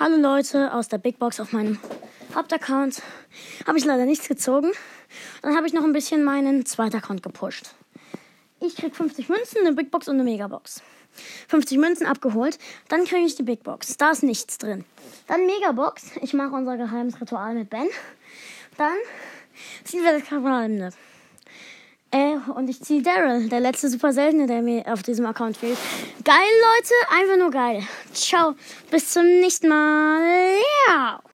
Hallo Leute aus der Big Box auf meinem Hauptaccount. Habe ich leider nichts gezogen. Dann habe ich noch ein bisschen meinen zweiten Account gepusht. Ich krieg 50 Münzen, eine Big Box und eine Megabox. 50 Münzen abgeholt. Dann kriege ich die Big Box. Da ist nichts drin. Dann Megabox. Ich mache unser geheimes Ritual mit Ben. Dann ziehen wir das Kavalende. Äh, und ich ziehe Daryl, der letzte super seltene, der mir auf diesem Account fehlt. Geil, Leute, einfach nur geil. Ciao, bis zum nächsten Mal. Ja.